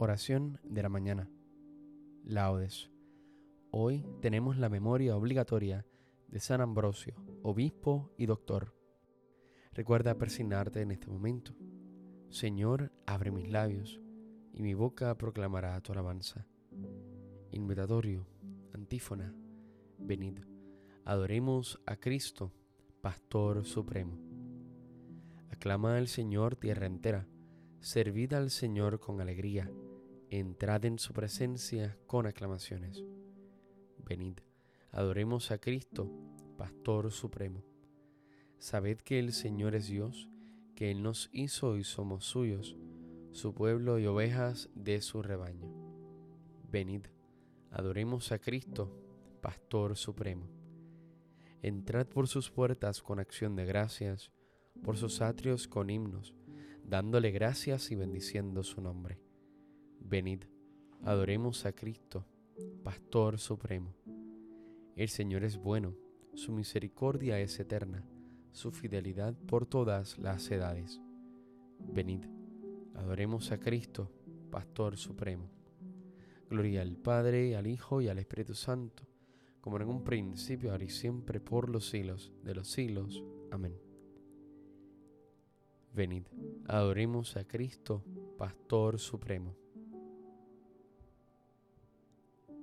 Oración de la mañana. Laudes. Hoy tenemos la memoria obligatoria de San Ambrosio, obispo y doctor. Recuerda persignarte en este momento. Señor, abre mis labios, y mi boca proclamará tu alabanza. Invitatorio, antífona, venid, adoremos a Cristo, Pastor Supremo. Aclama al Señor tierra entera, servid al Señor con alegría entrad en su presencia con aclamaciones. Venid, adoremos a Cristo, Pastor Supremo. Sabed que el Señor es Dios, que Él nos hizo y somos suyos, su pueblo y ovejas de su rebaño. Venid, adoremos a Cristo, Pastor Supremo. Entrad por sus puertas con acción de gracias, por sus atrios con himnos, dándole gracias y bendiciendo su nombre Venid, adoremos a Cristo, Pastor Supremo. El Señor es bueno, su misericordia es eterna, su fidelidad por todas las edades. Venid, adoremos a Cristo, Pastor Supremo. Gloria al Padre, al Hijo y al Espíritu Santo, como en un principio, ahora y siempre, por los siglos de los siglos. Amén. Venid, adoremos a Cristo, Pastor Supremo.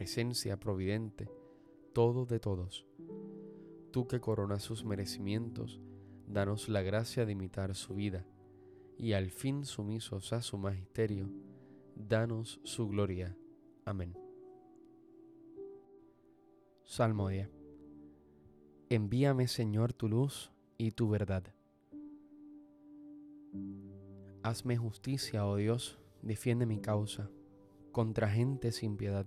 presencia providente, todo de todos. Tú que coronas sus merecimientos, danos la gracia de imitar su vida, y al fin sumisos a su magisterio, danos su gloria. Amén. Salmo 10. Envíame, Señor, tu luz y tu verdad. Hazme justicia, oh Dios, defiende mi causa contra gente sin piedad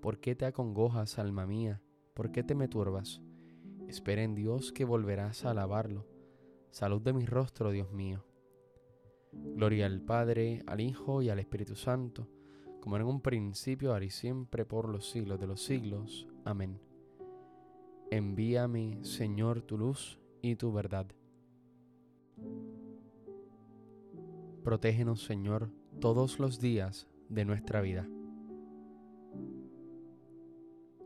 ¿Por qué te acongojas, alma mía? ¿Por qué te me turbas? Espera en Dios que volverás a alabarlo. Salud de mi rostro, Dios mío. Gloria al Padre, al Hijo y al Espíritu Santo, como en un principio, ahora y siempre, por los siglos de los siglos. Amén. Envíame, Señor, tu luz y tu verdad. Protégenos, Señor, todos los días de nuestra vida.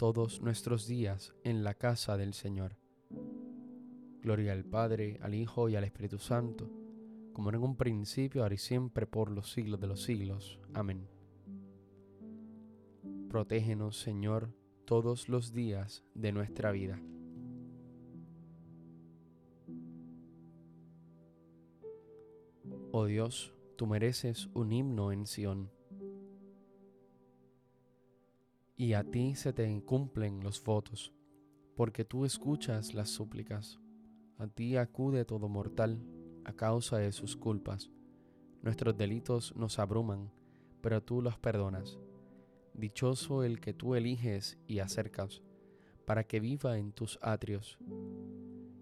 todos nuestros días en la casa del Señor. Gloria al Padre, al Hijo y al Espíritu Santo, como en un principio, ahora y siempre, por los siglos de los siglos. Amén. Protégenos, Señor, todos los días de nuestra vida. Oh Dios, tú mereces un himno en Sión y a ti se te cumplen los votos, porque tú escuchas las súplicas. A ti acude todo mortal a causa de sus culpas. Nuestros delitos nos abruman, pero tú los perdonas. Dichoso el que tú eliges y acercas, para que viva en tus atrios.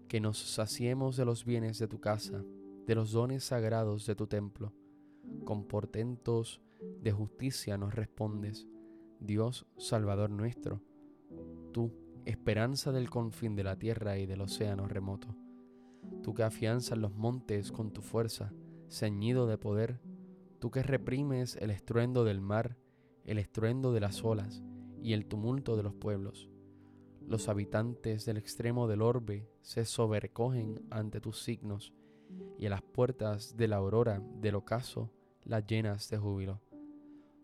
Que nos saciemos de los bienes de tu casa, de los dones sagrados de tu templo. Con portentos de justicia nos respondes Dios Salvador nuestro, tú, esperanza del confín de la tierra y del océano remoto, tú que afianzas los montes con tu fuerza, ceñido de poder, tú que reprimes el estruendo del mar, el estruendo de las olas y el tumulto de los pueblos. Los habitantes del extremo del orbe se sobrecogen ante tus signos, y a las puertas de la aurora del ocaso las llenas de júbilo.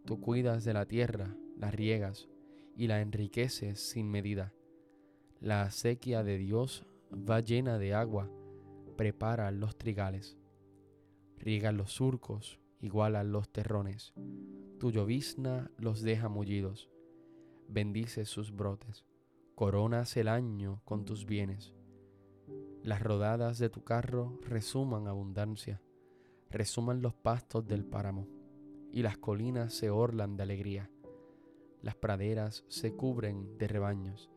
Tú cuidas de la tierra, la riegas y la enriqueces sin medida. La acequia de Dios va llena de agua, prepara los trigales. Riega los surcos, iguala los terrones. Tu llovizna los deja mullidos. Bendice sus brotes. Coronas el año con tus bienes. Las rodadas de tu carro resuman abundancia. Resuman los pastos del páramo. Y las colinas se orlan de alegría las praderas se cubren de rebaños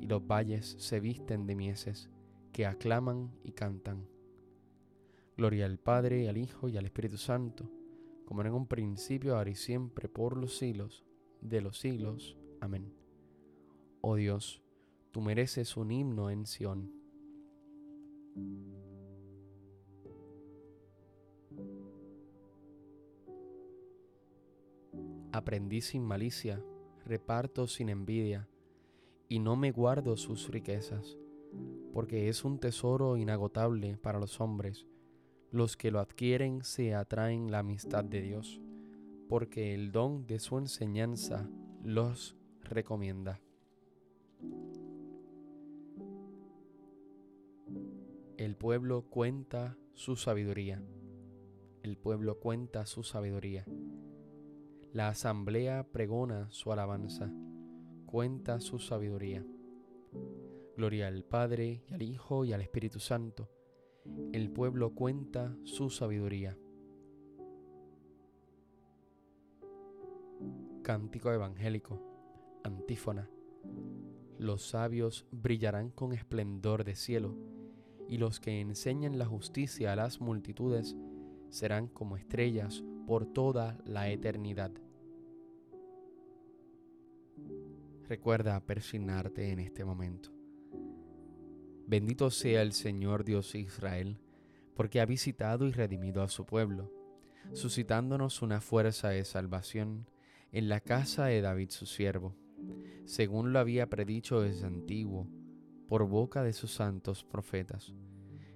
y los valles se visten de mieses que aclaman y cantan. Gloria al Padre, al Hijo y al Espíritu Santo, como en un principio, ahora y siempre, por los siglos de los siglos. Amén. Oh Dios, tú mereces un himno en Sión. Aprendí sin malicia reparto sin envidia, y no me guardo sus riquezas, porque es un tesoro inagotable para los hombres. Los que lo adquieren se atraen la amistad de Dios, porque el don de su enseñanza los recomienda. El pueblo cuenta su sabiduría. El pueblo cuenta su sabiduría. La asamblea pregona su alabanza, cuenta su sabiduría. Gloria al Padre y al Hijo y al Espíritu Santo. El pueblo cuenta su sabiduría. Cántico evangélico. Antífona. Los sabios brillarán con esplendor de cielo, y los que enseñan la justicia a las multitudes serán como estrellas por toda la eternidad. Recuerda persignarte en este momento. Bendito sea el Señor Dios Israel, porque ha visitado y redimido a su pueblo, suscitándonos una fuerza de salvación en la casa de David su siervo, según lo había predicho desde antiguo, por boca de sus santos profetas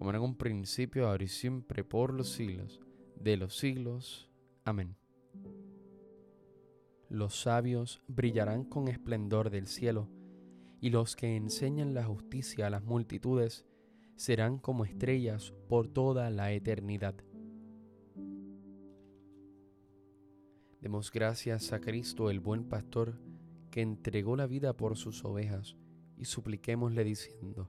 como en un principio, ahora y siempre, por los siglos de los siglos. Amén. Los sabios brillarán con esplendor del cielo, y los que enseñan la justicia a las multitudes serán como estrellas por toda la eternidad. Demos gracias a Cristo el buen pastor que entregó la vida por sus ovejas y supliquémosle diciendo,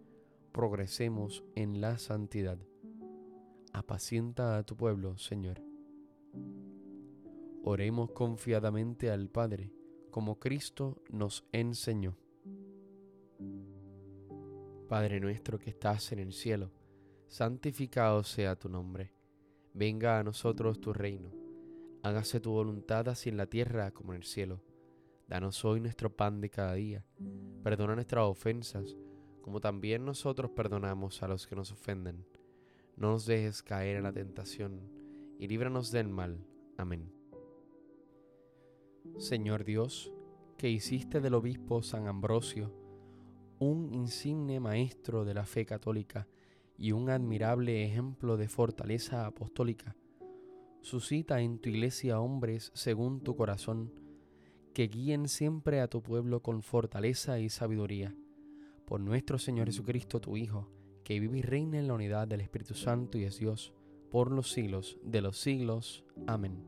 progresemos en la santidad. Apacienta a tu pueblo, Señor. Oremos confiadamente al Padre, como Cristo nos enseñó. Padre nuestro que estás en el cielo, santificado sea tu nombre. Venga a nosotros tu reino. Hágase tu voluntad así en la tierra como en el cielo. Danos hoy nuestro pan de cada día. Perdona nuestras ofensas, como también nosotros perdonamos a los que nos ofenden. No nos dejes caer en la tentación, y líbranos del mal. Amén. Señor Dios, que hiciste del obispo San Ambrosio, un insigne maestro de la fe católica y un admirable ejemplo de fortaleza apostólica. Suscita en tu iglesia hombres según tu corazón, que guíen siempre a tu pueblo con fortaleza y sabiduría. Por nuestro Señor Jesucristo, tu Hijo, que vive y reina en la unidad del Espíritu Santo y es Dios, por los siglos de los siglos. Amén.